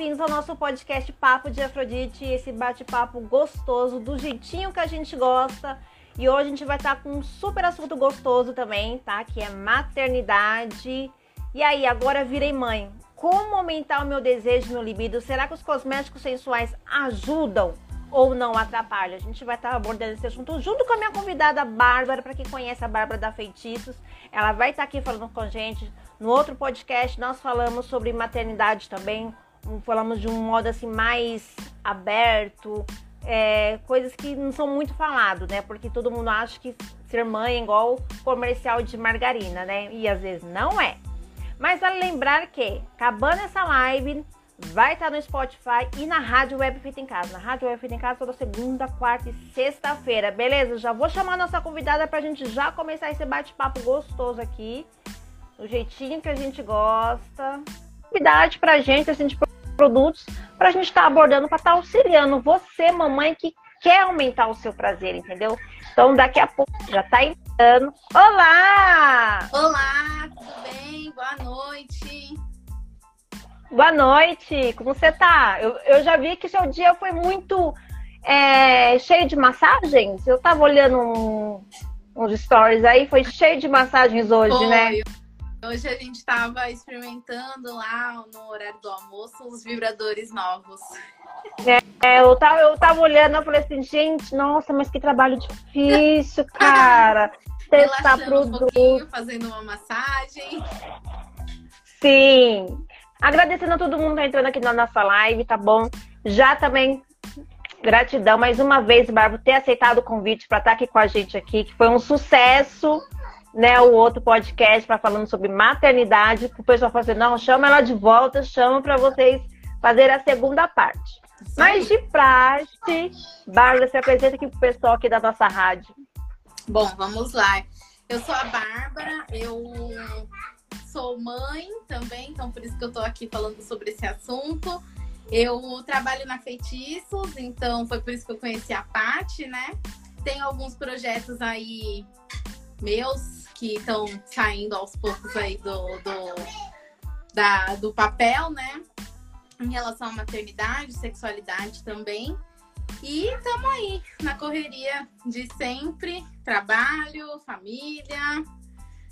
bem-vindos ao nosso podcast Papo de Afrodite, esse bate-papo gostoso, do jeitinho que a gente gosta. E hoje a gente vai estar com um super assunto gostoso também, tá? Que é maternidade. E aí, agora virei mãe. Como aumentar o meu desejo, meu libido? Será que os cosméticos sensuais ajudam ou não atrapalham? A gente vai estar abordando esse assunto junto com a minha convidada Bárbara, para quem conhece a Bárbara da Feitiços. Ela vai estar aqui falando com a gente. No outro podcast nós falamos sobre maternidade também, falamos de um modo assim mais aberto, é, coisas que não são muito falado, né? Porque todo mundo acha que ser mãe é igual comercial de margarina, né? E às vezes não é. Mas vale lembrar que, acabando essa live, vai estar no Spotify e na Rádio Web Feita em Casa. Na Rádio Web Feita em Casa toda segunda, quarta e sexta-feira, beleza? Já vou chamar a nossa convidada pra gente já começar esse bate-papo gostoso aqui, do jeitinho que a gente gosta. Novidade pra gente, assim, de produtos pra gente estar tá abordando, pra estar tá auxiliando você, mamãe, que quer aumentar o seu prazer, entendeu? Então, daqui a pouco já tá entrando. Olá! Olá, tudo bem? Boa noite. Boa noite, como você tá? Eu, eu já vi que seu dia foi muito é, cheio de massagens. Eu tava olhando um, uns stories aí, foi cheio de massagens hoje, foi. né? Hoje a gente estava experimentando lá no horário do almoço os vibradores novos. É, eu tava, eu tava olhando, eu falei assim, gente, nossa, mas que trabalho difícil, cara. Testar produto. Um fazendo uma massagem. Sim. Agradecendo a todo mundo que tá entrando aqui na nossa live, tá bom? Já também gratidão mais uma vez, Bárbara, ter aceitado o convite para estar tá aqui com a gente aqui, que foi um sucesso né, o outro podcast para falando sobre maternidade, o pessoal assim, não, chama ela de volta, chama para vocês fazer a segunda parte. Mas de praxe, Bárbara, se apresenta aqui pro pessoal aqui da nossa rádio. Bom, vamos lá. Eu sou a Bárbara, eu sou mãe também, então por isso que eu tô aqui falando sobre esse assunto. Eu trabalho na Feitiços, então foi por isso que eu conheci a Paty, né? Tem alguns projetos aí meus que estão saindo aos poucos aí do, do, da, do papel, né? Em relação à maternidade, sexualidade também. E estamos aí na correria de sempre: trabalho, família,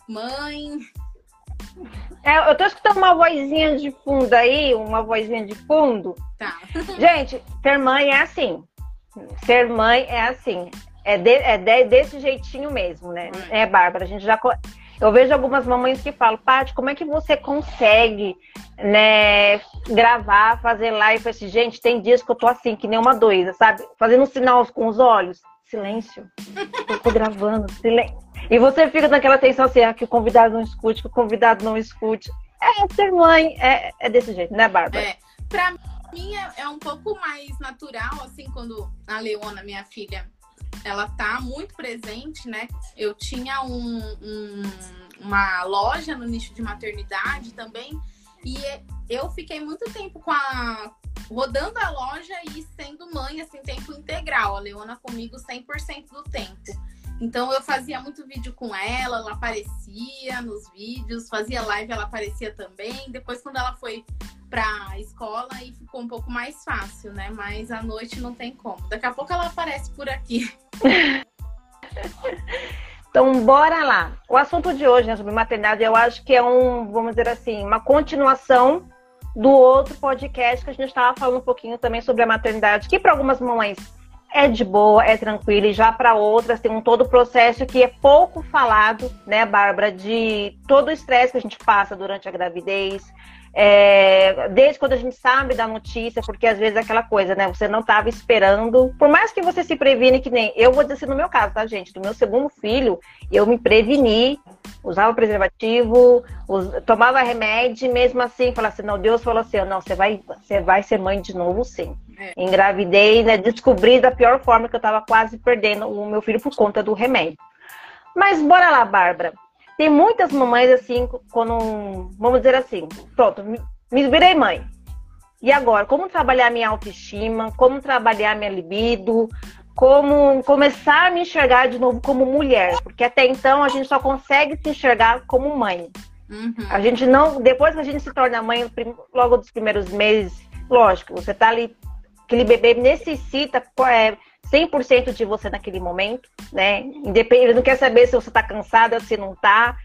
mãe. É, eu tô escutando uma vozinha de fundo aí, uma vozinha de fundo. Tá. Gente, ser mãe é assim. Ser mãe é assim é, de, é de, desse jeitinho mesmo, né? É, Bárbara, a gente já. Eu vejo algumas mamães que falam, Paty, como é que você consegue, né, gravar, fazer live? Eu assim, gente, tem dias que eu tô assim, que nem uma doida, sabe? Fazendo um sinal com os olhos. Silêncio. Eu tô gravando, silêncio. E você fica naquela tensão assim, ah, que o convidado não escute, que o convidado não escute. É, ser mãe é, é desse jeito, né, Bárbara? É. Pra mim é, é um pouco mais natural, assim, quando a Leona, minha filha, ela tá muito presente, né? Eu tinha um, um, uma loja no nicho de maternidade também e eu fiquei muito tempo com a rodando a loja e sendo mãe assim tempo integral, a Leona comigo 100% do tempo. Então eu fazia muito vídeo com ela, ela aparecia nos vídeos, fazia live, ela aparecia também. Depois quando ela foi pra escola e ficou um pouco mais fácil, né? Mas à noite não tem como. Daqui a pouco ela aparece por aqui. então, bora lá. O assunto de hoje, né, sobre maternidade, eu acho que é um, vamos dizer assim, uma continuação do outro podcast que a gente estava falando um pouquinho também sobre a maternidade, que para algumas mães é de boa, é tranquila, e já para outras tem um todo o processo que é pouco falado, né, Bárbara, de todo o estresse que a gente passa durante a gravidez, é, desde quando a gente sabe da notícia, porque às vezes é aquela coisa, né? Você não estava esperando. Por mais que você se previne, que nem eu vou dizer assim no meu caso, tá, gente? Do meu segundo filho, eu me preveni, usava preservativo, us... tomava remédio, mesmo assim, falava assim, não, Deus falou assim, não, você vai, você vai ser mãe de novo, sim. É. Engravidei, né? Descobri da pior forma que eu estava quase perdendo o meu filho por conta do remédio. Mas bora lá, Bárbara. Tem muitas mamães assim, quando, vamos dizer assim, pronto, me virei mãe. E agora, como trabalhar minha autoestima, como trabalhar minha libido, como começar a me enxergar de novo como mulher, porque até então a gente só consegue se enxergar como mãe. Uhum. A gente não, depois que a gente se torna mãe, logo dos primeiros meses, lógico, você tá ali, aquele bebê necessita é, 100% de você naquele momento, né? Ele não quer saber se você tá cansada, se não tá,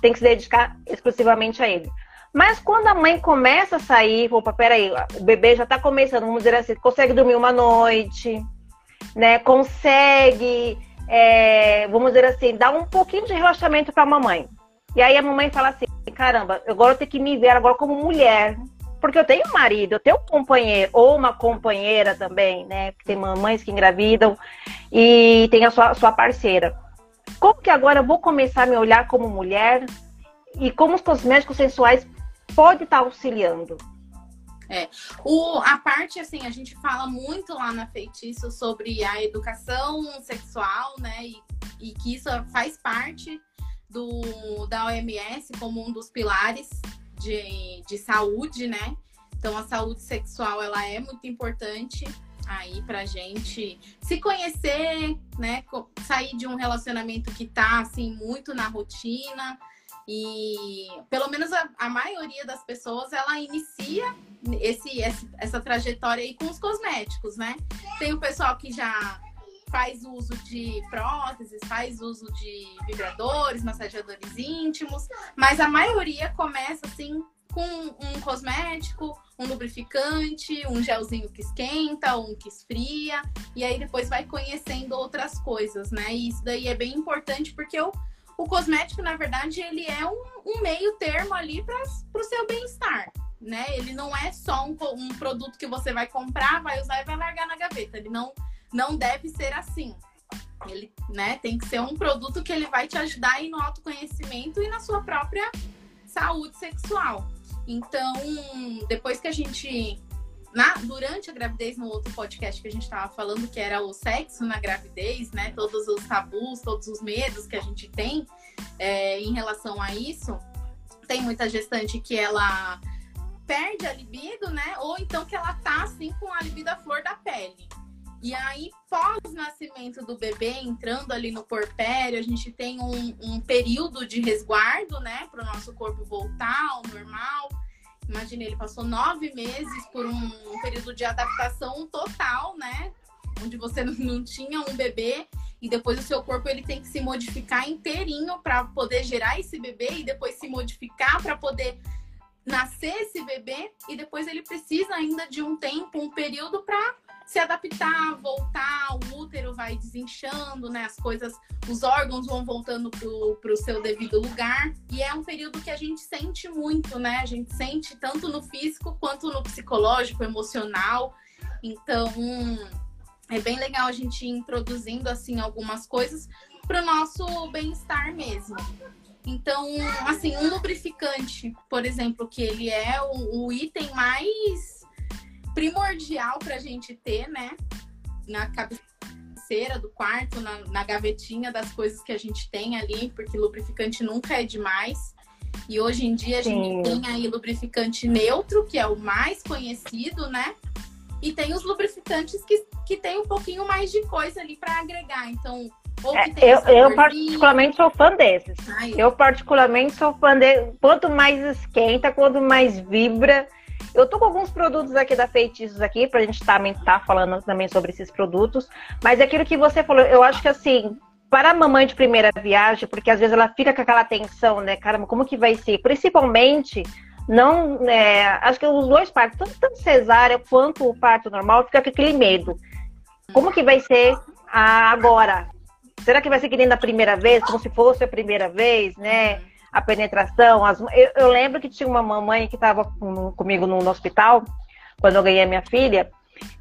tem que se dedicar exclusivamente a ele. Mas quando a mãe começa a sair, opa, peraí, o bebê já tá começando, vamos dizer assim, consegue dormir uma noite, né? Consegue, é, vamos dizer assim, dar um pouquinho de relaxamento para a mamãe. E aí a mamãe fala assim, caramba, agora eu tenho que me ver agora como mulher, porque eu tenho um marido, eu tenho um companheiro ou uma companheira também, né? Tem mamães que engravidam e tem a sua, sua parceira. Como que agora eu vou começar a me olhar como mulher e como os cosméticos sensuais podem estar auxiliando? É. O, a parte, assim, a gente fala muito lá na Feitiço sobre a educação sexual, né? E, e que isso faz parte do, da OMS como um dos pilares de, de saúde, né? Então, a saúde sexual, ela é muito importante aí pra gente se conhecer, né? Sair de um relacionamento que tá, assim, muito na rotina. E pelo menos a, a maioria das pessoas, ela inicia esse, essa trajetória aí com os cosméticos, né? Tem o pessoal que já faz uso de próteses, faz uso de vibradores, massageadores íntimos, mas a maioria começa assim com um cosmético, um lubrificante, um gelzinho que esquenta, um que esfria, e aí depois vai conhecendo outras coisas, né? E isso daí é bem importante porque o, o cosmético, na verdade, ele é um, um meio termo ali para o seu bem-estar. Né? Ele não é só um, um produto que você vai comprar, vai usar e vai largar na gaveta. Ele não, não deve ser assim. Ele, né, tem que ser um produto que ele vai te ajudar aí no autoconhecimento e na sua própria saúde sexual. Então, depois que a gente na, durante a gravidez, no outro podcast que a gente estava falando, que era o sexo na gravidez, né? Todos os tabus, todos os medos que a gente tem é, em relação a isso. Tem muita gestante que ela perde a libido, né? Ou então que ela tá assim com a libido à flor da pele. E aí, pós-nascimento do bebê, entrando ali no porpério, a gente tem um, um período de resguardo, né, para o nosso corpo voltar ao normal. Imagina, ele passou nove meses por um, um período de adaptação total, né, onde você não tinha um bebê e depois o seu corpo ele tem que se modificar inteirinho para poder gerar esse bebê e depois se modificar para poder nascer esse bebê e depois ele precisa ainda de um tempo, um período para se adaptar, voltar, o útero vai desinchando, né? As coisas, os órgãos vão voltando para o seu devido lugar. E é um período que a gente sente muito, né? A gente sente tanto no físico quanto no psicológico, emocional. Então, é bem legal a gente ir introduzindo assim algumas coisas para o nosso bem-estar mesmo. Então, assim, um lubrificante, por exemplo, que ele é o, o item mais primordial para a gente ter, né? Na cabeceira do quarto, na, na gavetinha das coisas que a gente tem ali, porque lubrificante nunca é demais. E hoje em dia a Sim. gente tem aí lubrificante neutro, que é o mais conhecido, né? E tem os lubrificantes que, que tem um pouquinho mais de coisa ali para agregar. Então, é, eu, eu particularmente sou fã desses. Ai. Eu particularmente sou fã de quanto mais esquenta, quanto mais vibra. Eu tô com alguns produtos aqui da Feitiços aqui pra gente também tá, falando também sobre esses produtos, mas é aquilo que você falou, eu acho que assim, para a mamãe de primeira viagem, porque às vezes ela fica com aquela tensão, né? Caramba, como que vai ser? Principalmente não, é, acho que os dois partos, tanto, tanto cesárea quanto o parto normal, fica com aquele medo. Como que vai ser agora? Será que vai ser que nem da primeira vez, como se fosse a primeira vez, né? A penetração. As... Eu, eu lembro que tinha uma mamãe que estava com, comigo no, no, hospital, quando eu ganhei a minha filha.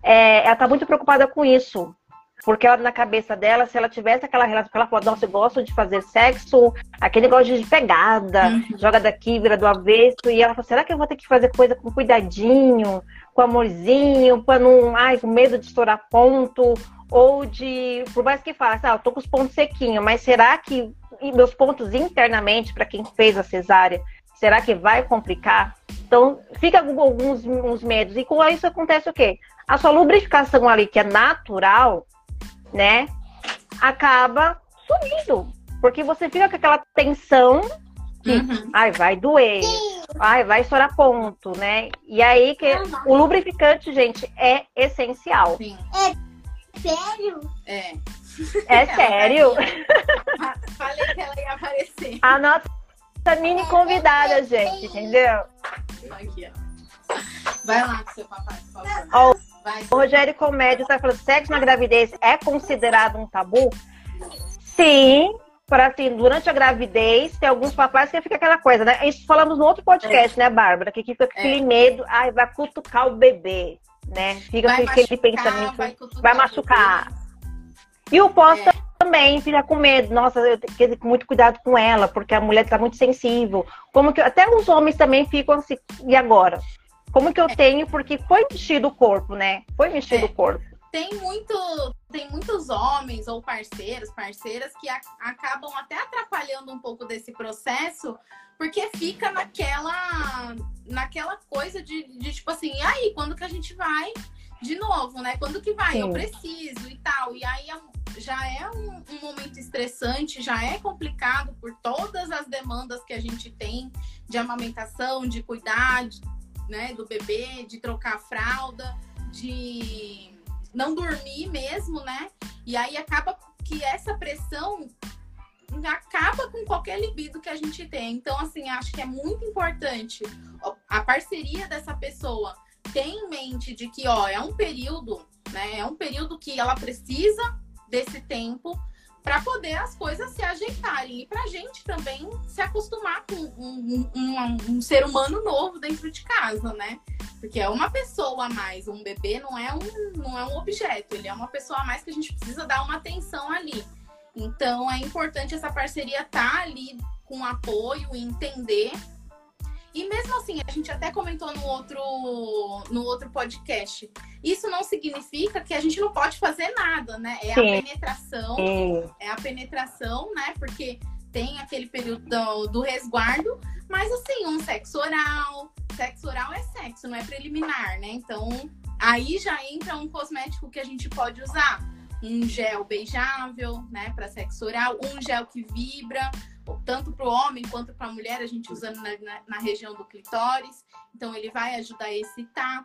É, ela tá muito preocupada com isso. Porque ela, na cabeça dela, se ela tivesse aquela relação, ela falou, nossa, eu gosto de fazer sexo, aquele negócio de pegada, uhum. joga daqui, vira do avesso. E ela falou, será que eu vou ter que fazer coisa com cuidadinho, com amorzinho, para não, ai, com medo de estourar ponto? Ou de, por mais que fale, assim, ah, eu tô com os pontos sequinhos, mas será que meus pontos internamente, para quem fez a cesárea, será que vai complicar? Então, fica alguns uns medos. E com isso acontece o quê? A sua lubrificação ali, que é natural, né, acaba sumindo. Porque você fica com aquela tensão que, uhum. ai, vai doer, Ai, vai estourar ponto, né? E aí que o lubrificante, gente, é essencial. Sim. Sério? É. É sério. Falei que ela ia aparecer. A nossa mini convidada, gente, entendeu? Aqui, ó. Vai lá com seu papai, por favor. Ó, Vai. O Rogério Comédio tá falando, sexo na gravidez é considerado um tabu? Sim, para assim, durante a gravidez, tem alguns papais que fica aquela coisa, né? Isso falamos no outro podcast, né, Bárbara? Que fica com aquele medo, ai, vai cutucar o bebê, né? Fica Vai com aquele pensamento, vai vai, machucar. E o pós É. também fica com medo. Nossa, eu tenho que ter muito cuidado com ela, porque a mulher tá muito sensível. Como que até os homens também ficam assim, e agora? Como que eu tenho? Porque foi mexido o corpo, né? Foi mexido É. o corpo. Tem muito, tem muitos homens ou parceiros, parceiras que a- acabam até atrapalhando um pouco desse processo, porque fica naquela naquela coisa de, de tipo assim, e aí, quando que a gente vai de novo, né? Quando que vai? Eu Sim. preciso e tal. E aí é já é um, um momento estressante, já é complicado por todas as demandas que a gente tem de amamentação, de cuidar, de- né, do bebê, de trocar a fralda, de não dormir mesmo, né? E aí acaba que essa pressão acaba com qualquer libido que a gente tem. Então, assim, acho que é muito importante a parceria dessa pessoa ter em mente de que, ó, é um período, né? É um período que ela precisa desse tempo para poder as coisas se ajeitarem e para a gente também se acostumar com um, um- um- um ser humano novo dentro de casa, né? Porque é uma pessoa a mais, um bebê não é um, não é um objeto, ele é uma pessoa a mais que a gente precisa dar uma atenção ali. Então é importante essa parceria estar ali com apoio e entender. E mesmo assim, a gente até comentou no outro, no outro podcast. Isso não significa que a gente não pode fazer nada, né? É Sim. a penetração E é a penetração, né? Porque tem aquele período do, do resguardo, mas assim, um sexo oral. Sexo oral é sexo, não é preliminar, né? Então, aí já entra um cosmético que a gente pode usar. Um gel beijável, né, para sexo oral, um gel que vibra, tanto para o homem quanto para a mulher, a gente usando na, na- na região do clitóris. Então, ele vai ajudar a excitar.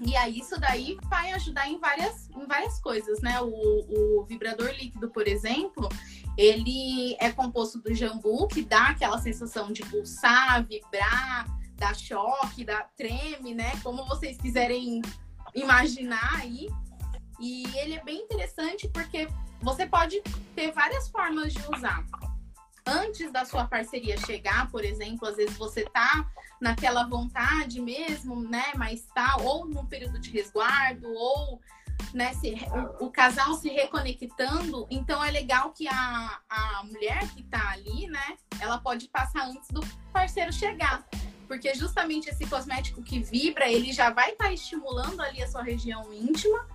E aí, isso daí vai ajudar em várias, em várias coisas, né? O, o vibrador líquido, por exemplo, ele é composto do jambu, que dá aquela sensação de pulsar, vibrar, dá choque, dá treme, né? Como vocês quiserem imaginar aí. E ele é bem interessante porque você pode ter várias formas de usar. Antes da sua parceria chegar, por exemplo, às vezes você tá naquela vontade mesmo, né? Mas tá ou num período de resguardo, ou né, se, o, o casal se reconectando. Então é legal que a, a mulher que tá ali, né? Ela pode passar antes do parceiro chegar. Porque justamente esse cosmético que vibra, ele já vai estar estimulando ali a sua região íntima,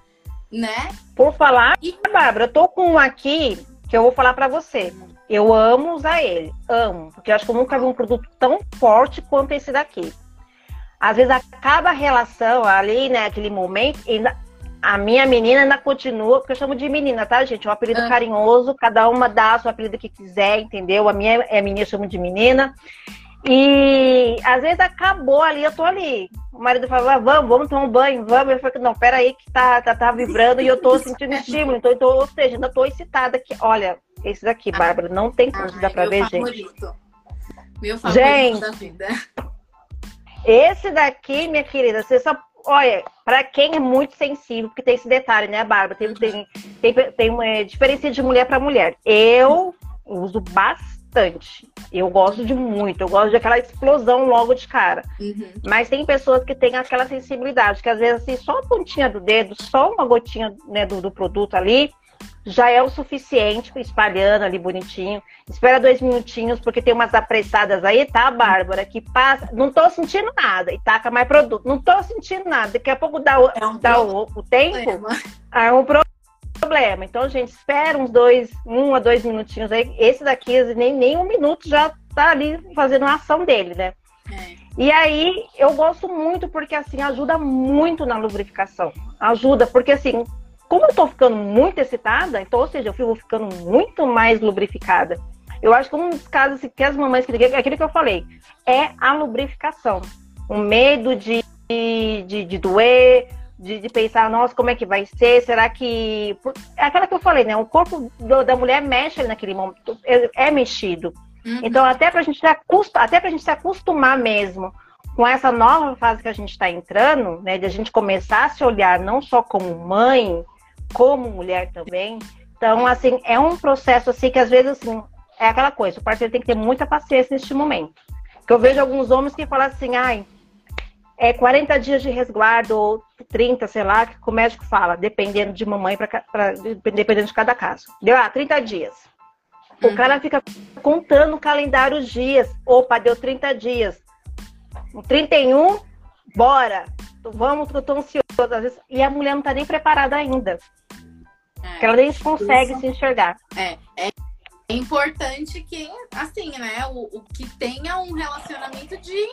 né? por falar, E Bárbara, eu tô com um aqui que eu vou falar pra você. Eu amo usar ele, amo, porque eu acho que eu nunca vi um produto tão forte quanto esse daqui. Às vezes acaba a relação ali, né, aquele momento, e a minha menina ainda continua, porque eu chamo de menina, tá, gente? É um apelido Ah. carinhoso, cada uma dá o seu apelido que quiser, entendeu? A minha é menina, eu chamo de menina. E às vezes acabou ali, eu tô ali. O marido fala, "Ah, vamos, vamos tomar um banho, vamos. Eu falei, não, peraí, que tá, tá, tá vibrando e eu tô sentindo estímulo. Então, eu tô, ou seja, ainda tô excitada aqui. Olha, esse daqui, Bárbara, não tem como, Ai, dá pra ver, gente. favorito. Meu favorito Gente. da vida. Esse daqui, minha querida, você só. Olha, pra quem é muito sensível, porque tem esse detalhe, né, Bárbara? Tem, tem, tem, tem uma é, diferença de mulher pra mulher. Eu uso bastante. Eu gosto de muito. Eu gosto daquela explosão logo de cara. Uhum. Mas tem pessoas que têm aquela sensibilidade, que às vezes assim, só a pontinha do dedo, só uma gotinha né, do, do produto ali, já é o suficiente, espalhando ali bonitinho. Espera dois minutinhos, porque tem umas apressadas aí, tá, Bárbara? Que passa. Não tô sentindo nada. E taca mais produto. Não tô sentindo nada. Daqui a pouco dá o, É um dá o, o tempo. É um pro- problema. Então, gente, espera uns dois, um a dois minutinhos aí. Esse daqui, nem, nem um minuto já tá ali fazendo a ação dele, né? É. E aí, eu gosto muito porque, assim, ajuda muito na lubrificação. Ajuda, porque, assim, como eu tô ficando muito excitada, então, ou seja, eu fico ficando muito mais lubrificada. Eu acho que um dos casos que as mamães que é aquilo que eu falei, é a lubrificação. O medo de, de, de doer, de, de, pensar, nossa, como é que vai ser? Será que. É aquela que eu falei, né? O corpo do, da mulher mexe naquele momento, é, é mexido. Uhum. Então, até pra gente se acostumar, até pra gente se acostumar mesmo com essa nova fase que a gente está entrando, né? De a gente começar a se olhar não só como mãe, como mulher também. Então, assim, é um processo assim que às vezes assim, é aquela coisa, o parceiro tem que ter muita paciência neste momento. Que eu vejo alguns homens que falam assim, ai, é 40 dias de resguardo, ou 30, sei lá, que o médico fala, dependendo de mamãe, pra, pra, dependendo de cada caso. Deu, ah, 30 dias. O uhum. cara fica contando o calendário os dias. Opa, deu 30 dias. No 31, bora. Vamos, eu tô ansioso. Às vezes, e a mulher não tá nem preparada ainda. É, porque ela nem consegue isso. se enxergar. É, é importante que, assim, né, o, o que tenha um relacionamento de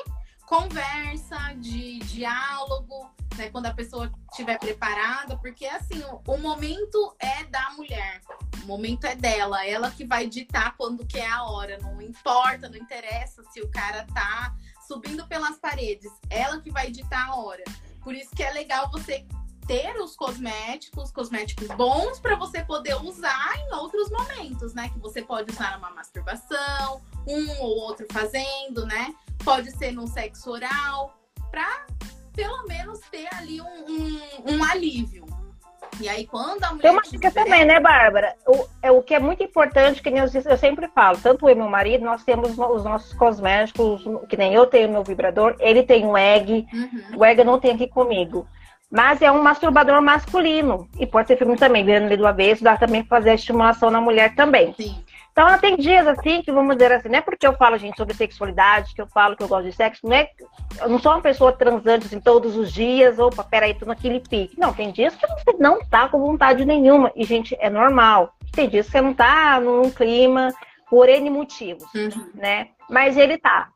conversa, de diálogo, né, quando a pessoa estiver preparada, porque assim, o, o, momento é da mulher, o momento é dela, ela que vai ditar quando que é a hora, não importa, não interessa se o cara tá subindo pelas paredes, ela que vai ditar a hora. Por isso que é legal você ter os cosméticos, cosméticos bons para você poder usar em outros momentos, né? Que você pode usar numa masturbação, um ou outro fazendo, né? Pode ser num sexo oral, para pelo menos ter ali um, um, um, alívio. E aí, quando a mulher. Tem uma dica também, né, Bárbara? O, é, o que é muito importante, que eu, eu sempre falo, tanto eu e meu marido, nós temos os nossos cosméticos, que nem eu tenho meu vibrador, ele tem o egg, uhum. o egg eu não tenho aqui comigo. Mas é um masturbador masculino. E pode ser feminino também, virando ali do avesso, dá também pra fazer a estimulação na mulher também. Sim. Então, tem dias assim que, vamos dizer assim, não é porque eu falo, gente, sobre sexualidade, que eu falo que eu gosto de sexo, não é. Eu não sou uma pessoa transante assim todos os dias, opa, peraí, tô naquele pique. Não, tem dias que você não tá com vontade nenhuma. E, gente, é normal. Tem dias que você não tá num clima por N motivos, uhum. né? Mas ele tá.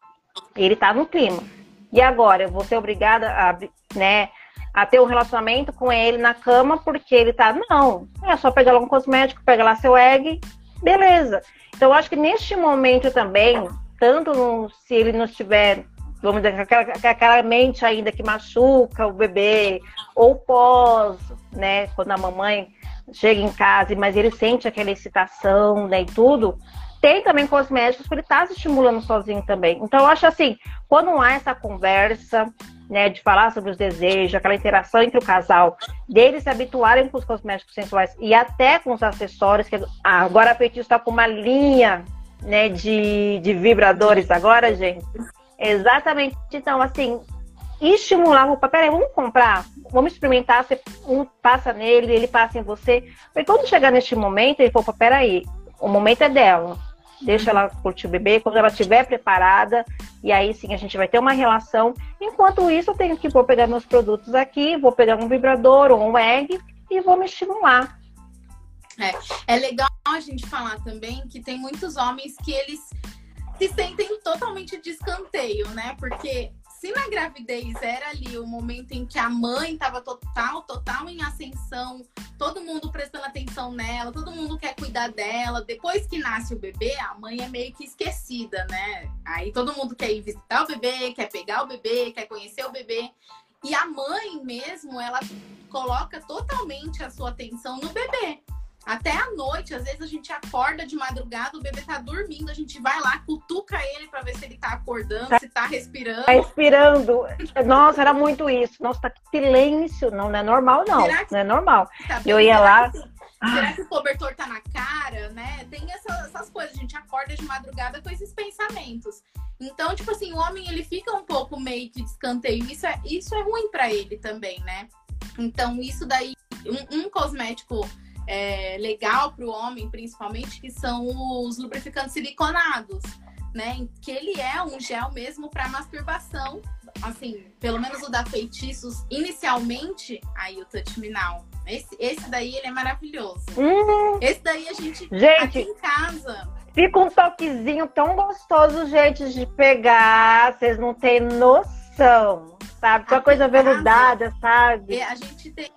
Ele tá no clima. E agora, eu vou ser obrigada a, né? a ter um relacionamento com ele na cama porque ele tá. Não, é só pegar lá um cosmético, pega lá seu egg, beleza. Então, acho que neste momento também, tanto no, se ele não estiver, vamos dizer, aquela, aquela mente ainda que machuca o bebê, ou pós, né, quando a mamãe chega em casa, mas ele sente aquela excitação, né, e tudo, tem também cosméticos que ele está se estimulando sozinho também. Então, eu acho assim, quando há essa conversa, né, de falar sobre os desejos, aquela interação entre o casal, deles se habituarem com os cosméticos sensuais e até com os acessórios, que ah, agora a Petit está com uma linha, né, de, de vibradores agora, gente. Exatamente. Então, assim, estimular o papel, vamos comprar, vamos experimentar, você um passa nele, ele passa em você. Porque quando chegar neste momento, ele falou, peraí, o momento é dela deixa ela curtir o bebê, quando ela estiver preparada, e aí sim a gente vai ter uma relação. Enquanto isso, eu tenho que vou pegar meus produtos aqui, vou pegar um vibrador ou um egg e vou me estimular. É, é legal a gente falar também que tem muitos homens que eles se sentem totalmente de escanteio, né? Porque se na gravidez era ali o momento em que a mãe estava total, total em ascensão, todo mundo prestando atenção nela, todo mundo quer cuidar dela. Depois que nasce o bebê, a mãe é meio que esquecida, né? Aí todo mundo quer ir visitar o bebê, quer pegar o bebê, quer conhecer o bebê. E a mãe mesmo, ela coloca totalmente a sua atenção no bebê. Até à noite, às vezes a gente acorda de madrugada, o bebê tá dormindo, a gente vai lá, cutuca ele para ver se ele tá acordando, tá, se tá respirando. Tá respirando. Nossa, era muito isso. Nossa, tá silêncio. Não, não é normal, não. Que... Não é normal. Tá eu ia lá. Que, será que o cobertor tá na cara, né? Tem essa, essas coisas, a gente acorda de madrugada com esses pensamentos. Então, tipo assim, o homem ele fica um pouco meio que de escanteio. Isso é, isso é ruim para ele também, né? Então, isso daí, um, um cosmético é, legal para o homem, principalmente, que são os lubrificantes siliconados, né? Que ele é um gel mesmo para masturbação. Assim, pelo menos o da Feitiços, inicialmente, aí o Touch Me Now. Esse, esse daí ele é maravilhoso. Uhum. Esse daí a gente, gente aqui em casa. Fica um toquezinho tão gostoso, gente, de pegar. Vocês não têm noção, sabe? Que uma coisa veludada, sabe? A gente tem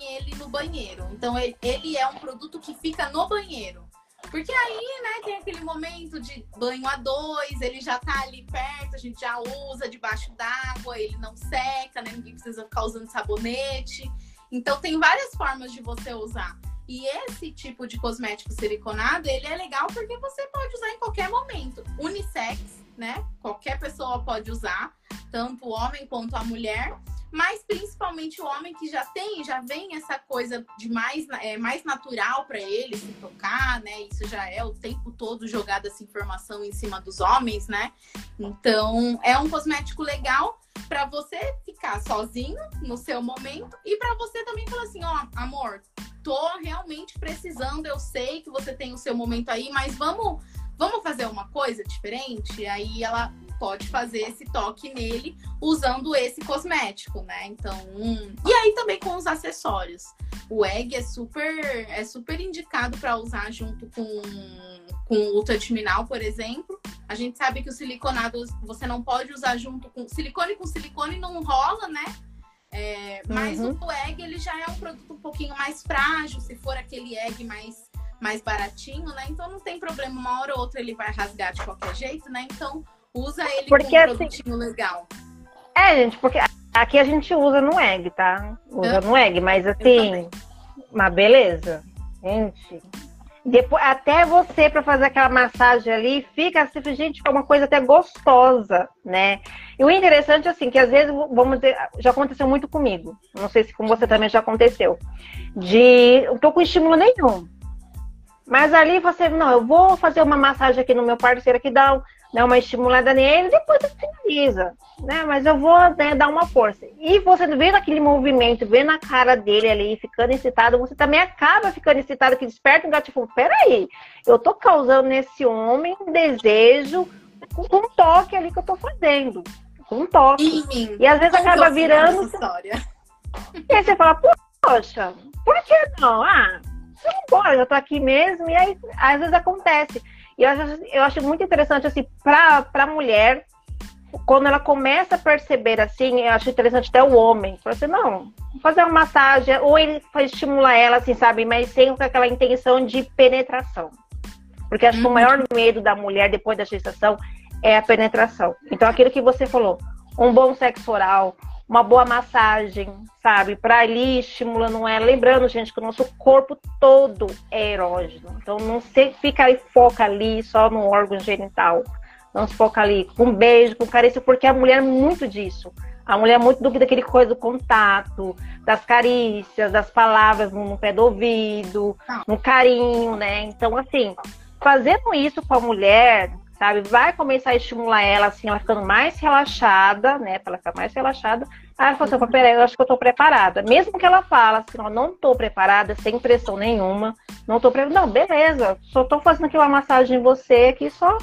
ele no banheiro. Então, ele, ele é um produto que fica no banheiro. Porque aí, né, tem aquele momento de banho a dois, ele já tá ali perto, a gente já usa debaixo d'água, ele não seca, né? Ninguém precisa ficar usando sabonete. Então tem várias formas de você usar. E esse tipo de cosmético siliconado, ele é legal porque você pode usar em qualquer momento. Unissex, né? Qualquer pessoa pode usar, tanto o homem quanto a mulher. Mas principalmente o homem que já tem, já vem essa coisa de mais, é, mais natural para ele se tocar, né? Isso já é o tempo todo jogada essa informação em cima dos homens, né? Então é um cosmético legal para você ficar sozinho no seu momento e para você também falar assim, ó, amor, tô realmente precisando, eu sei que você tem o seu momento aí, mas vamos, vamos fazer uma coisa diferente? Aí ela pode fazer esse toque nele usando esse cosmético, né? Então, hum... e aí também com os acessórios. O egg é super é super indicado para usar junto com com o touchminal, por exemplo. A gente sabe que o siliconado você não pode usar junto com silicone com silicone não rola, né? É, mas uhum. o egg ele já é um produto um pouquinho mais frágil, se for aquele egg mais, mais baratinho, né? Então não tem problema, uma hora ou outra ele vai rasgar de qualquer jeito, né? Então usa ele porque, com um assim, produtinho legal. É, gente, porque aqui a gente usa no egg, tá? Usa no egg, mas assim, uma beleza. Gente, depois, até você para fazer aquela massagem ali, fica assim, gente, fica uma coisa até gostosa, né? E o interessante, assim, que às vezes, vamos dizer, já aconteceu muito comigo. Não sei se com você também já aconteceu. De. Eu tô com estímulo nenhum. Mas ali você, não, eu vou fazer uma massagem aqui no meu parceiro que dá né, uma estimulada nele, depois você finaliza, né? Mas eu vou né, dar uma força. E você vendo aquele movimento, vendo a cara dele ali, ficando excitado, você também acaba ficando excitado, que desperta um gato, tipo, peraí, eu tô causando nesse homem um desejo com um toque ali que eu tô fazendo. Com um toque. Sim, e às vezes acaba virando. E aí você fala, poxa, por que não? Ah, vamos eu tô aqui mesmo. E aí, às vezes acontece. E eu acho, eu acho muito interessante, assim, para a mulher, quando ela começa a perceber assim, eu acho interessante até o homem. Fala assim, não, fazer uma massagem, ou ele estimula ela, assim, sabe, mas sem aquela intenção de penetração. Porque acho que o uhum. maior medo da mulher depois da gestação é a penetração. Então, aquilo que você falou, um bom sexo oral, uma boa massagem, sabe? Para ali estimulando ela. Lembrando, gente, que o nosso corpo todo é erógeno. Então não se fica e foca ali só no órgão genital. Não se foca ali com um beijo, com carícia, porque a mulher é muito disso. A mulher é muito do, daquele coisa do contato, das carícias, das palavras no pé do ouvido, no carinho, né? Então, assim, fazendo isso com a mulher, sabe? Vai começar a estimular ela, assim, ela ficando mais relaxada, né? Pra ela ficar mais relaxada. Aí ela fala assim, peraí, eu acho que eu tô preparada. Mesmo que ela fala assim, ó, não tô preparada, sem pressão nenhuma, não tô preparada. Não, beleza, só tô fazendo aqui uma massagem em você aqui, só...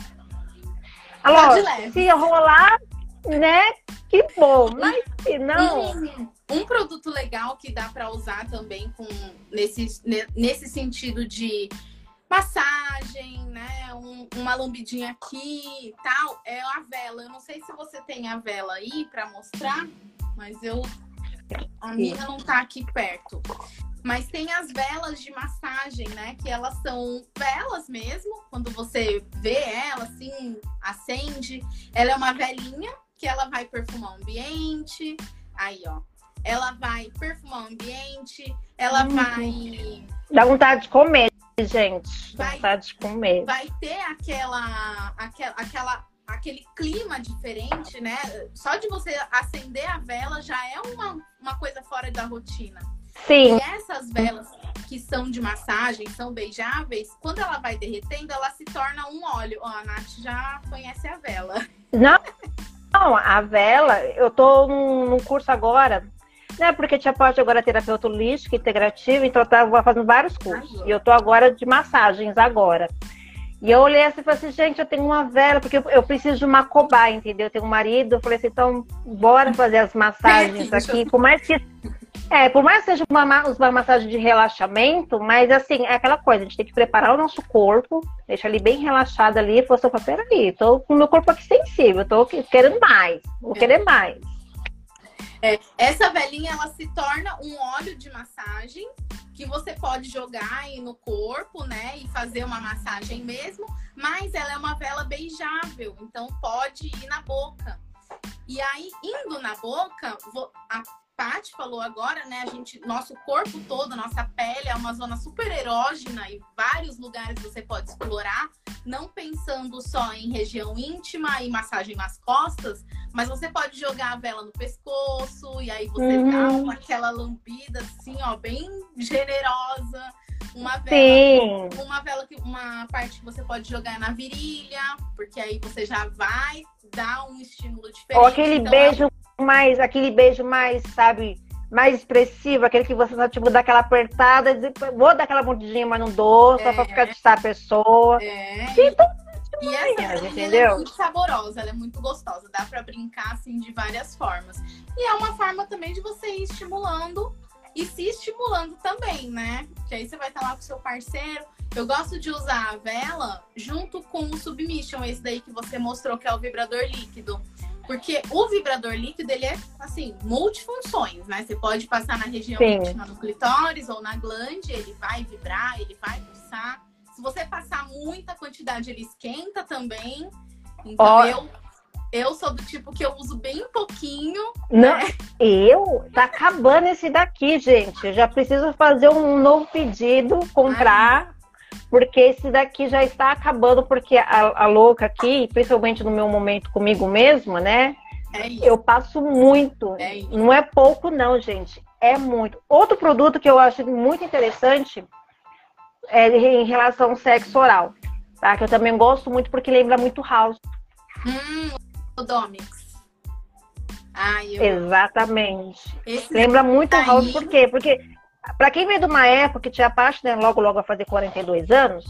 Alô, se rolar, né, que bom. Mas se não... Um produto legal que dá para usar também com nesse, nesse sentido de massagem, né? Um, uma lambidinha aqui e tal, é a vela. Eu não sei se você tem a vela aí para mostrar, mas eu. A minha não tá aqui perto. Mas tem as velas de massagem, né? Que elas são velas mesmo. Quando você vê ela, assim, acende. Ela é uma velinha que ela vai perfumar o ambiente. Aí, ó. Ela vai perfumar o ambiente. Ela uhum. vai. Dá vontade de comer gente. Vai, vontade de comer. Vai ter aquela, aquela, aquela, aquele clima diferente, né? Só de você acender a vela já é uma, uma coisa fora da rotina. Sim. E essas velas que são de massagem, são beijáveis, quando ela vai derretendo, ela se torna um óleo. Ó, a Nath já conhece a vela. Não, não a vela, eu tô num, num curso agora né? Porque tinha parte agora terapeuta holística, integrativa, então eu tava fazendo vários cursos. E eu tô agora de massagens agora. E eu olhei assim e falei assim, gente, eu tenho uma vela, porque eu, eu preciso de uma cobaia, entendeu? Eu tenho um marido, eu falei assim, então bora fazer as massagens aqui. Por mais que. É, por mais que seja uma, uma massagem de relaxamento, mas assim, é aquela coisa, a gente tem que preparar o nosso corpo, deixar ele bem relaxado ali, e falar assim, peraí, tô com o meu corpo aqui sensível, tô querendo mais, vou querer mais. É, essa velinha ela se torna um óleo de massagem que você pode jogar aí no corpo, né? E fazer uma massagem mesmo, mas ela é uma vela beijável, então pode ir na boca. E aí, indo na boca, Paty falou agora, né? A gente, nosso corpo todo, nossa pele é uma zona super erógena e vários lugares você pode explorar, não pensando só em região íntima e massagem nas costas, mas você pode jogar a vela no pescoço e aí você uhum. dá aquela lambida assim, ó, bem generosa. Uma vela, Sim. uma vela que uma parte que você pode jogar na virilha, porque aí você já vai dar um estímulo diferente. Ou aquele então, beijo mais, aquele beijo mais, sabe, mais expressivo, aquele que você só tipo dá aquela apertada, vou dar aquela mordidinha, mas não dou, é. só pra ficar de a pessoa. É. Então, e essa entendeu? Ela é muito saborosa, ela é muito gostosa, dá para brincar assim de várias formas. E é uma forma também de você ir estimulando e se estimulando também, né? Que aí você vai estar lá com seu parceiro. Eu gosto de usar a vela junto com o submission, esse daí que você mostrou que é o vibrador líquido. Porque o vibrador líquido, ele é, assim, multifunções, né? Você pode passar na região íntima, no clitóris ou na glande, ele vai vibrar, ele vai pulsar. Se você passar muita quantidade, ele esquenta também. Então, oh. eu, eu sou do tipo que eu uso bem pouquinho. Não, né? eu? Tá acabando esse daqui, gente. Eu já preciso fazer um novo pedido, comprar. Ai porque esse daqui já está acabando, porque a, a louca aqui, principalmente no meu momento comigo mesma, né? É eu passo muito. É não é pouco, não, gente. É muito. Outro produto que eu acho muito interessante é em relação ao sexo oral. Tá? Que eu também gosto muito porque lembra muito house. Hum, Ai, eu... Exatamente. Esse lembra muito tá house, por quê? Porque para quem veio de uma época que tinha parte, né, logo logo a fazer 42 anos,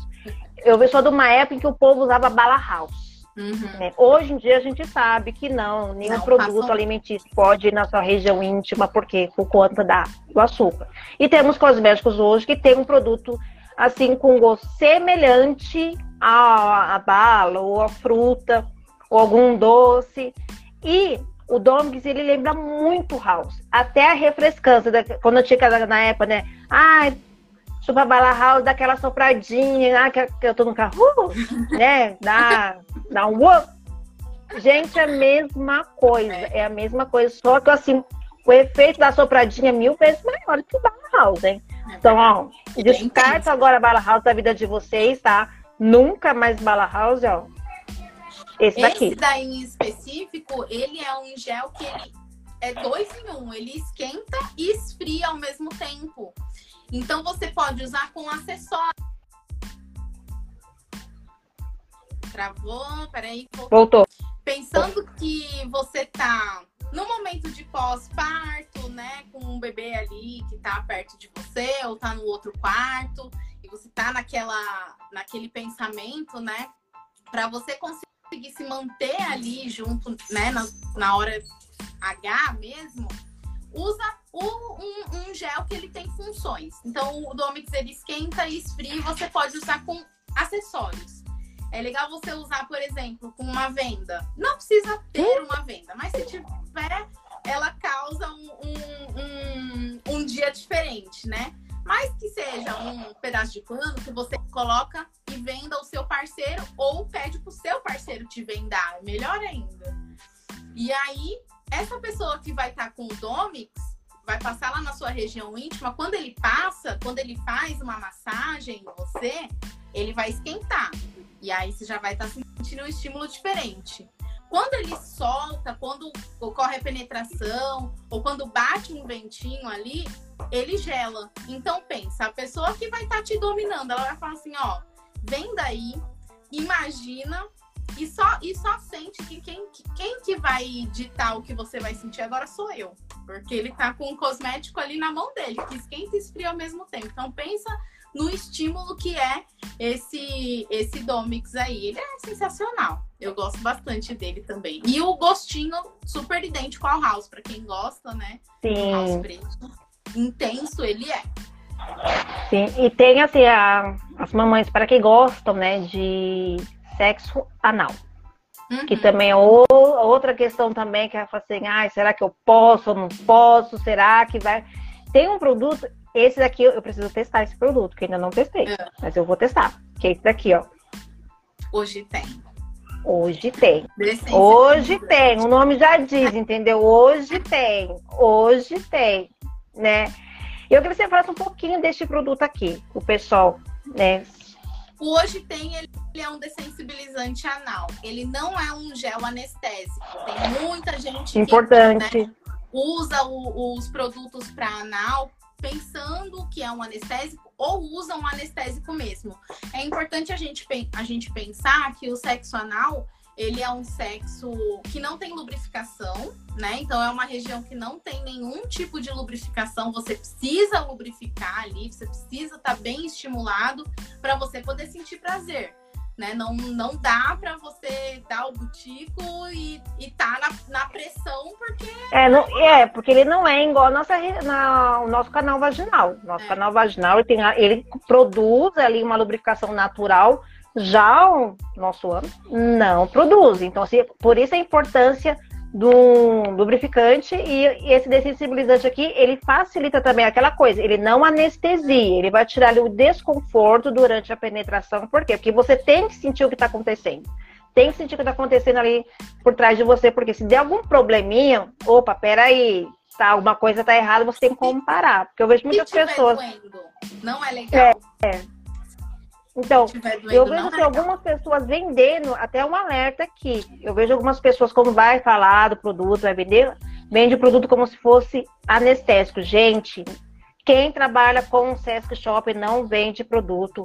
eu só de uma época em que o povo usava bala house. Uhum. Né? Hoje em dia a gente sabe que não, nenhum não, produto passou. alimentício pode ir na sua região íntima, porque por conta da, do açúcar. E temos cosméticos hoje que tem um produto assim com gosto semelhante à, à bala ou à fruta ou algum doce. E o Domingos, ele lembra muito House. Até a refrescância, da, quando eu tinha na época, né? Ai, chupa bala House, dá aquela sopradinha, ah, que, que eu tô no carro, uh, né? Dá, dá um uh. Gente, é a mesma coisa, é a mesma coisa, só que assim, o efeito da sopradinha é mil vezes maior que o bala House, hein? Então, ó, descarta agora a bala House da vida de vocês, tá? Nunca mais bala House, ó esse daqui. Esse daí em específico, ele é um gel que ele é dois em um. Ele esquenta e esfria ao mesmo tempo. Então você pode usar com acessório. Travou, peraí. Voltou. voltou. Pensando que você tá no momento de pós-parto, né, com um bebê ali que tá perto de você ou tá no outro quarto e você tá naquela naquele pensamento, né, para você conseguir conseguir se manter ali junto, né, na, na hora H mesmo, usa o, um, um, gel que ele tem funções. Então, o Domix ele esquenta e esfria e você pode usar com acessórios. É legal você usar, por exemplo, com uma venda. Não precisa ter uma venda, mas se tiver, ela causa um, um, um, um dia diferente, né? Mas que seja um pedaço de pano que você coloca e venda ao seu parceiro ou pede pro seu parceiro te vendar, é melhor ainda. E aí, essa pessoa que vai estar tá com o Domix vai passar lá na sua região íntima, quando ele passa, quando ele faz uma massagem em você, ele vai esquentar. E aí você já vai estar tá sentindo um estímulo diferente. Quando ele solta, quando ocorre a penetração, ou quando bate um ventinho ali, ele gela. Então pensa, a pessoa que vai estar tá te dominando, ela vai falar assim, ó, vem daí, imagina e só, e só sente que quem, quem que vai ditar o que você vai sentir agora sou eu. Porque ele tá com um cosmético ali na mão dele, que esquenta e esfria ao mesmo tempo. Então pensa no estímulo que é esse esse Domix aí. Ele é sensacional. Eu gosto bastante dele também. E o gostinho super idêntico ao House, para quem gosta, né? Sim. House preto. Intenso ele é. Sim, e tem assim a, as mamães para quem gostam, né, de sexo anal. Uhum. Que também é o, outra questão também que é assim, ah, será que eu posso ou não posso? Será que vai. Tem um produto, esse daqui eu preciso testar esse produto, que ainda não testei. É. Mas eu vou testar. Que é esse daqui, ó. Hoje tem. Hoje tem. Hoje tem. O nome já diz, entendeu? Hoje tem. Hoje tem, né? Eu queria que você falasse um pouquinho deste produto aqui, o pessoal, né? Hoje tem, ele é um dessensibilizante anal. Ele não é um gel anestésico. Tem muita gente que Importante. né, usa o- os produtos para anal pensando que é um anestésico ou usa um anestésico mesmo. É importante a gente, a gente pensar que o sexo anal ele é um sexo que não tem lubrificação, né? Então é uma região que não tem nenhum tipo de lubrificação. Você precisa lubrificar ali, você precisa estar bem estimulado para você poder sentir prazer. Né? Não, não dá para você dar o butico e, e tá na, na pressão, porque É, não, é, porque ele não é igual a nossa, na- o nosso canal vaginal. Nosso É. canal vaginal ele, tem, ele produz ali uma lubrificação natural, já o nosso ânus não produz. Então, assim, por isso a importância do lubrificante e, esse dessensibilizante aqui, ele facilita também aquela coisa, ele não anestesia, ele vai tirar ali o desconforto durante a penetração. Por quê? Porque você tem que sentir o que está acontecendo. Tem que sentir o que está acontecendo ali por trás de você, porque se der algum probleminha, opa, peraí, tá, alguma coisa tá errada, você tem que comparar. Porque eu vejo muitas pessoas. doendo, não é legal. Então, Se tiver doendo, eu vejo que legal. algumas pessoas vendendo, até um alerta aqui. Eu vejo algumas pessoas, quando vai falar do produto, vai vender, vende o produto como se fosse anestésico. Gente, quem trabalha com o Sesc Shopping não vende produto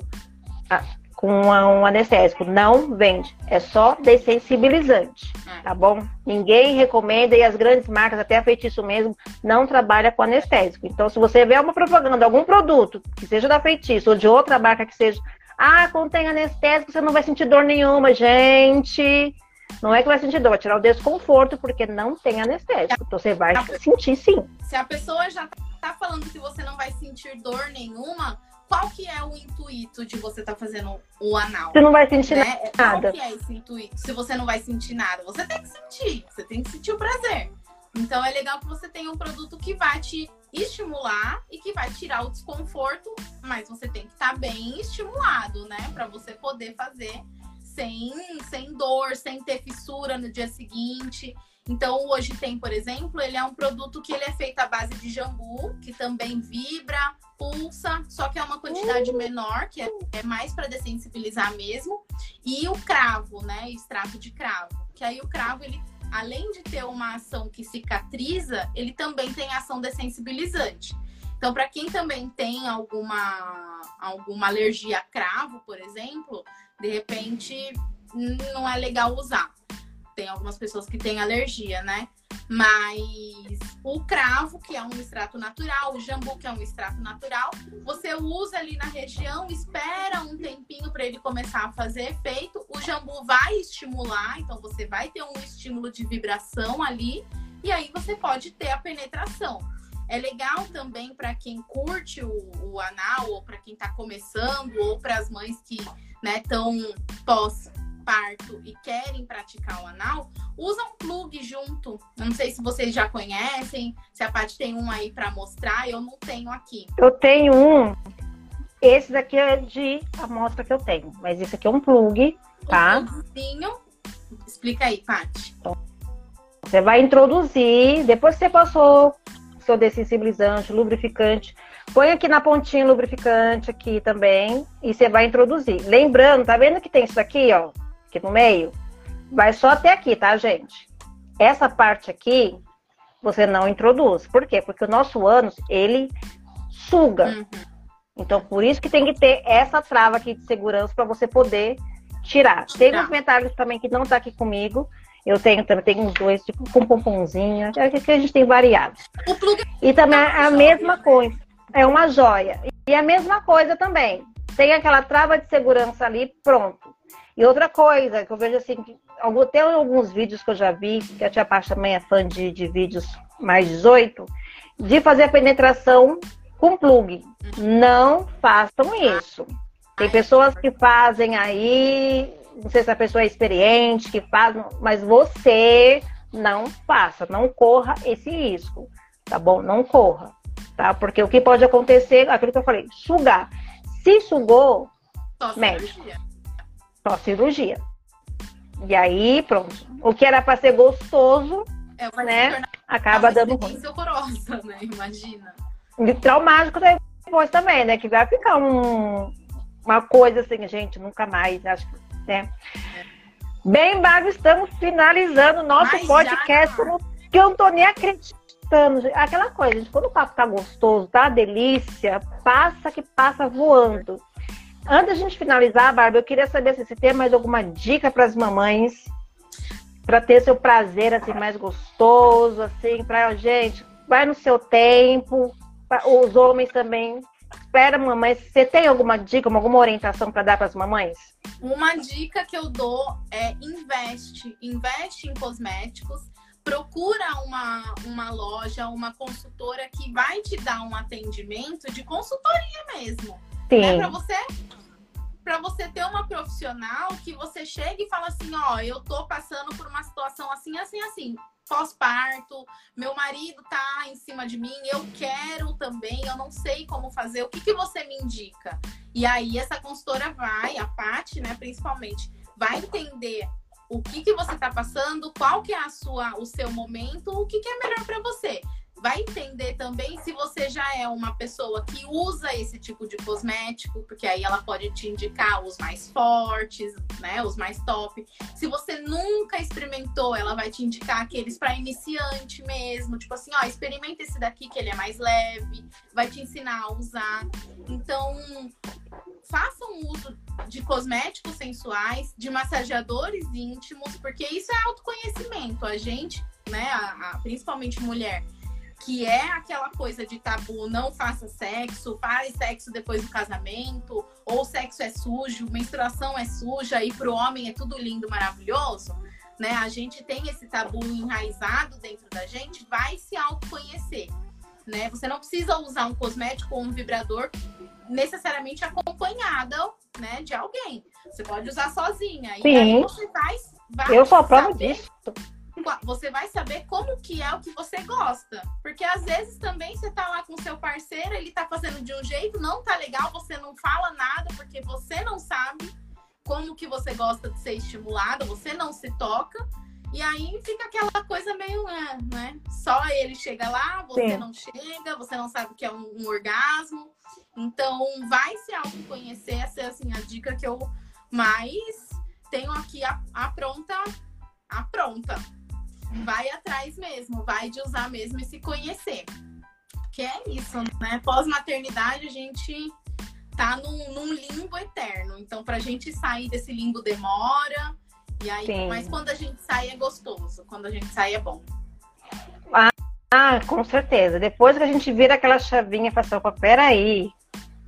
ah, com um anestésico. Não vende. É só dessensibilizante. É. Tá bom? Ninguém recomenda e as grandes marcas, até a Feitiço mesmo, não trabalha com anestésico. Então, se você vê uma propaganda, algum produto, que seja da Feitiço ou de outra marca que seja, ah, contém anestésico, você não vai sentir dor nenhuma, gente. Não é que vai sentir dor, vai tirar o desconforto, porque não tem anestésico. Então, você vai sentir sim. Se a pessoa já tá falando que você não vai sentir dor nenhuma, qual que é o intuito de você estar fazendo o anal? Você não vai sentir Né? nada. Qual que é esse intuito? Se você não vai sentir nada, você tem que sentir, você tem que sentir o prazer. Então é legal que você tenha um produto que vai te estimular e que vai tirar o desconforto, mas você tem que estar bem estimulado, né? Pra você poder fazer sem, sem dor, sem ter fissura no dia seguinte. Então, hoje tem, por exemplo, ele é um produto que ele é feito à base de jambu, que também vibra, pulsa, só que é uma quantidade menor, que é, é mais para dessensibilizar mesmo. E o cravo, né? Extrato de cravo. Que aí o cravo, ele, além de ter uma ação que cicatriza, ele também tem ação dessensibilizante. Então, para quem também tem alguma, alguma alergia a cravo, por exemplo, de repente não é legal usar. Tem algumas pessoas que têm alergia, né? Mas o cravo, que é um extrato natural, o jambu, que é um extrato natural, você usa ali na região, espera um tempinho para ele começar a fazer efeito. O jambu vai estimular, então você vai ter um estímulo de vibração ali, e aí você pode ter a penetração. É legal também para quem curte o, o anal, ou para quem está começando, ou para as mães que estão né, pós-parto e querem praticar o anal, usa um plug junto. Eu não sei se vocês já conhecem, se a Paty tem um aí para mostrar, eu não tenho aqui. Eu tenho um. Esse daqui é de amostra que eu tenho, mas esse aqui é um plug, tá? Um plugzinho. Explica aí, Paty. Você vai introduzir, depois que você passou seu dessensibilizante, lubrificante, põe aqui na pontinha lubrificante aqui também e você vai introduzir. Lembrando, tá vendo que tem isso aqui, ó, aqui no meio? Vai só até aqui, tá, gente? Essa parte aqui você não introduz. Por quê? Porque o nosso ânus, ele suga. Uhum. Então, por isso que tem que ter essa trava aqui de segurança para você poder tirar. Tem Tirar. uns metálicos também que não tá aqui comigo. Eu tenho também, tem uns dois, tipo com pomponzinho. Aqui a gente tem variados. O plug E também É é a mesma coisa. É uma joia. E a mesma coisa também. Tem aquela trava de segurança ali, pronto. E outra coisa que eu vejo assim, que tem alguns vídeos que eu já vi, que a tia Pacha também é fã de, de vídeos mais 18, de fazer a penetração com plug. Não façam isso. Tem pessoas que fazem aí, não sei se a pessoa é experiente, que faz, mas você não faça, não corra esse risco, tá bom? Não corra. tá? Porque o que pode acontecer, aquilo que eu falei, sugar. Se sugou, Médico. Só cirurgia. E aí, pronto. O que era para ser gostoso, É, Né? acaba dando ruim. horrorosa, né? Imagina. E traumático depois também, né? Que vai ficar um, uma coisa assim, gente, nunca mais, acho que, né? Bem, Bárbara, estamos finalizando o nosso Mas já podcast, não. que eu não tô nem acreditando. Aquela coisa, gente, quando o papo tá gostoso, tá delícia, passa que passa voando. Antes da gente finalizar, Bárbara, eu queria saber se você tem mais alguma dica para as mamães para ter seu prazer assim mais gostoso, assim, para gente, vai no seu tempo, pra- os homens também. Espera, mamãe, você tem alguma dica, alguma orientação para dar para as mamães? Uma dica que eu dou é investe. Investe em cosméticos. Procura uma, uma loja, uma consultora que vai te dar um atendimento de consultoria mesmo. Né? Para Sim, você para você ter uma profissional que você chega e fala assim, ó, eu tô passando por uma situação assim, assim, assim, pós-parto, meu marido tá em cima de mim, eu quero também, eu não sei como fazer, o que que você me indica? E aí essa consultora vai, a Paty, né, principalmente, vai entender o que que você tá passando, qual que é a sua, o seu momento, o que que é melhor para você vai entender também se você já é uma pessoa que usa esse tipo de cosmético, porque aí ela pode te indicar os mais fortes, né, os mais top. Se você nunca experimentou, ela vai te indicar aqueles para iniciante mesmo, tipo assim, ó, experimenta esse daqui que ele é mais leve, vai te ensinar a usar. Então, façam uso de cosméticos sensuais, de massageadores íntimos, porque isso é autoconhecimento. A gente, né, a- a- principalmente mulher, que é aquela coisa de tabu, não faça sexo, faz sexo depois do casamento, ou sexo é sujo, menstruação é suja e pro homem é tudo lindo, maravilhoso, né? A gente tem esse tabu enraizado dentro da gente, vai se autoconhecer, né? Você não precisa usar um cosmético ou um vibrador necessariamente acompanhada, né, de alguém. Você pode usar sozinha. E Sim. aí você vai, vai eu sou a prova disso. Você vai saber como que é o que você gosta. Porque às vezes também você tá lá com seu parceiro, ele tá fazendo de um jeito, não tá legal, você não fala nada, porque você não sabe como que você gosta de ser estimulada, você não se toca. E aí fica aquela coisa meio, é, né? Só ele chega lá, você Sim. não chega, você não sabe o que é um, um orgasmo. Então, vai se autoconhecer, essa é assim, a dica que eu mais tenho aqui a, a pronta, a pronta vai atrás mesmo, vai de usar mesmo e se conhecer. Que é isso, né? Pós-maternidade, a gente tá num, num limbo eterno. Então, pra gente sair desse limbo demora. E aí, Sim. mas quando a gente sai é gostoso. Quando a gente sai é bom. Ah, com certeza. Depois que a gente vira aquela chavinha e fala assim, opa, peraí,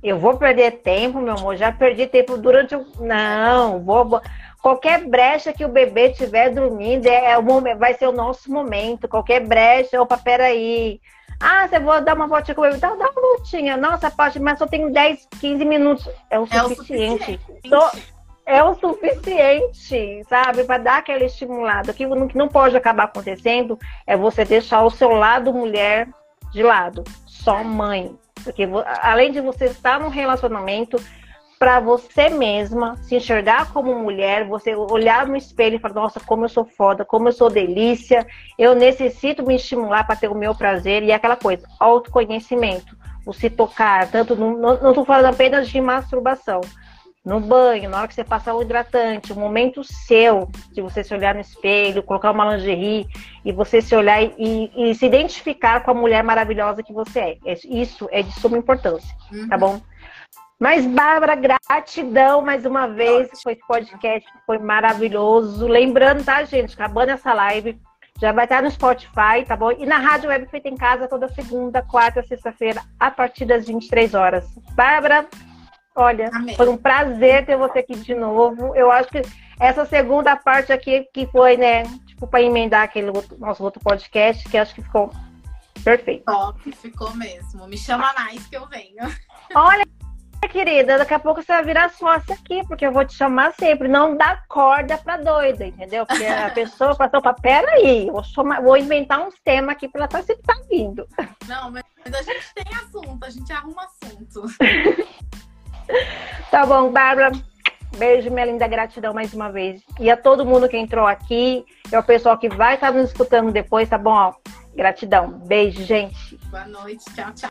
eu vou perder tempo, meu amor, já perdi tempo durante o. Não, vou. Qualquer brecha que o bebê estiver dormindo é, é o momento, vai ser o nosso momento. Qualquer brecha, opa, peraí. Ah, você vou dar uma voltinha com o bebê. Dá, dá uma voltinha. Nossa, Paty, mas só tenho 10, 15 minutos. É o É o suficiente. suficiente. É o suficiente, sabe? Para dar aquela estimulada. O que não, pode acabar acontecendo é você deixar o seu lado mulher de lado, só mãe. Porque além de você estar num relacionamento, para você mesma se enxergar como mulher, você olhar no espelho e falar: Nossa, como eu sou foda, como eu sou delícia, eu necessito me estimular para ter o meu prazer. E aquela coisa, autoconhecimento, o se tocar, tanto, no- não estou falando apenas de masturbação no banho, na hora que você passar o hidratante, o momento seu de você se olhar no espelho, colocar uma lingerie e você se olhar e, e se identificar com a mulher maravilhosa que você é. É- Isso é de suma importância, Uhum. tá bom? Mas, Bárbara, gratidão mais uma vez. Foi esse podcast, foi maravilhoso. Lembrando, tá, gente? Acabando essa live, já vai estar no Spotify, tá bom? E na Rádio Web Feita em Casa toda segunda, quarta, sexta-feira, a partir das 23 horas. Bárbara, olha, Amém. foi um prazer ter você aqui de novo. Eu acho que essa segunda parte aqui, que foi, né, tipo, para emendar aquele outro- nosso outro podcast, que acho que ficou perfeito. Top, ficou mesmo. Me chama mais que eu venho. Olha querida, daqui a pouco você vai virar sócia aqui, porque eu vou te chamar sempre. Não dá corda pra doida, entendeu? Porque a pessoa fala, opa, peraí, eu vou, chamar, vou inventar uns temas aqui pra ela estar sempre tá vindo. Não, mas a gente tem assunto, a gente arruma assunto. tá bom, Bárbara. Beijo, minha linda gratidão mais uma vez. E a todo mundo que entrou aqui, e ao pessoal que vai estar nos escutando depois, tá bom? Ó, gratidão. Beijo, gente. Boa noite. Tchau, tchau.